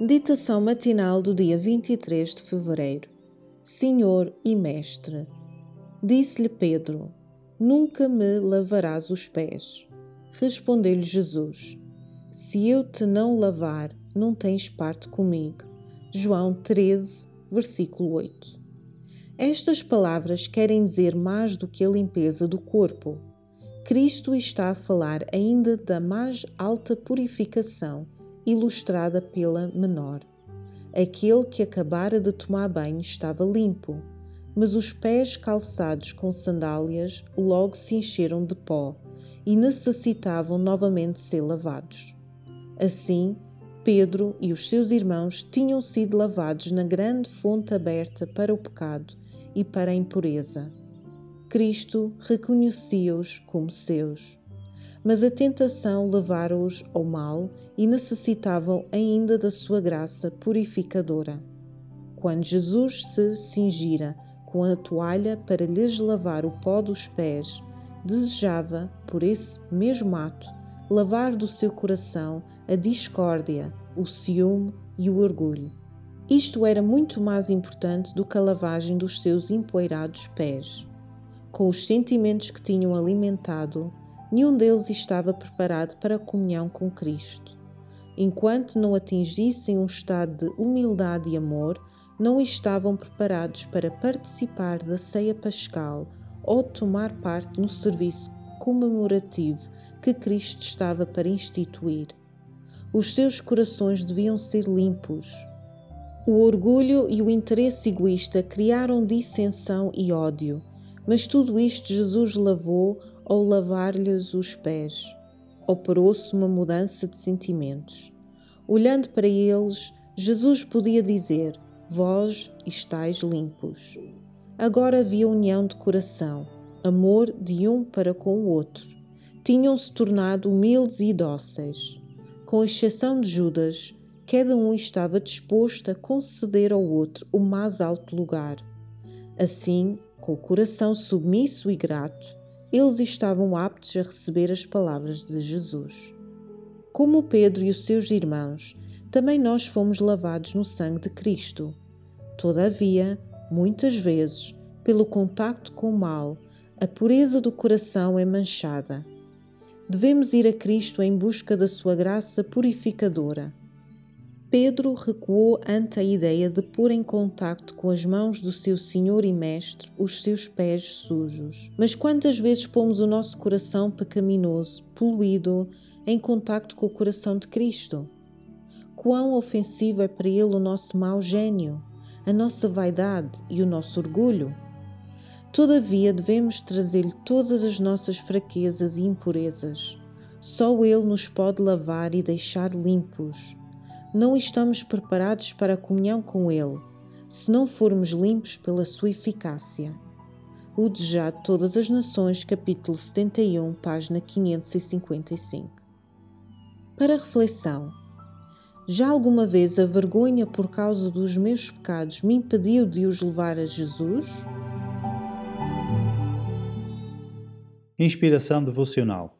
Meditação matinal do dia 23 de fevereiro. Senhor e Mestre, disse-lhe Pedro: Nunca me lavarás os pés. Respondeu-lhe Jesus: Se eu te não lavar, não tens parte comigo. João 13, versículo 8. Estas palavras querem dizer mais do que a limpeza do corpo. Cristo está a falar ainda da mais alta purificação ilustrada pela menor. Aquele que acabara de tomar banho estava limpo, mas os pés calçados com sandálias logo se encheram de pó e necessitavam novamente ser lavados. Assim, Pedro e os seus irmãos tinham sido lavados na grande fonte aberta para o pecado e para a impureza. Cristo reconhecia-os como seus mas a tentação levara-os ao mal e necessitavam ainda da sua graça purificadora. Quando Jesus se cingira com a toalha para lhes lavar o pó dos pés, desejava, por esse mesmo ato, lavar do seu coração a discórdia, o ciúme e o orgulho. Isto era muito mais importante do que a lavagem dos seus empoeirados pés. Com os sentimentos que tinham alimentado, nenhum deles estava preparado para a comunhão com Cristo. Enquanto não atingissem um estado de humildade e amor, não estavam preparados para participar da ceia pascal ou tomar parte no serviço comemorativo que Cristo estava para instituir. Os seus corações deviam ser limpos. O orgulho e o interesse egoísta criaram dissensão e ódio, mas tudo isto Jesus lavou ao lavar-lhes os pés. Operou-se uma mudança de sentimentos. Olhando para eles, Jesus podia dizer: Vós estáis limpos. Agora havia união de coração, amor de um para com o outro. Tinham-se tornado humildes e dóceis. Com exceção de Judas, cada um estava disposto a conceder ao outro o mais alto lugar. Assim, com o coração submisso e grato, eles estavam aptos a receber as palavras de Jesus. Como Pedro e os seus irmãos, também nós fomos lavados no sangue de Cristo. Todavia, muitas vezes, pelo contacto com o mal, a pureza do coração é manchada. Devemos ir a Cristo em busca da sua graça purificadora Pedro recuou ante a ideia de pôr em contacto com as mãos do seu Senhor e Mestre os seus pés sujos. Mas quantas vezes pomos o nosso coração pecaminoso, poluído, em contacto com o coração de Cristo? Quão ofensivo é para ele o nosso mau gênio, a nossa vaidade e o nosso orgulho? Todavia, devemos trazer-lhe todas as nossas fraquezas e impurezas. Só Ele nos pode lavar e deixar limpos não estamos preparados para a comunhão com Ele, se não formos limpos pela sua eficácia. O Desejado de Todas as Nações, capítulo 71, página 555. Para reflexão, já alguma vez a vergonha por causa dos meus pecados me impediu de os levar a Jesus? Inspiração devocional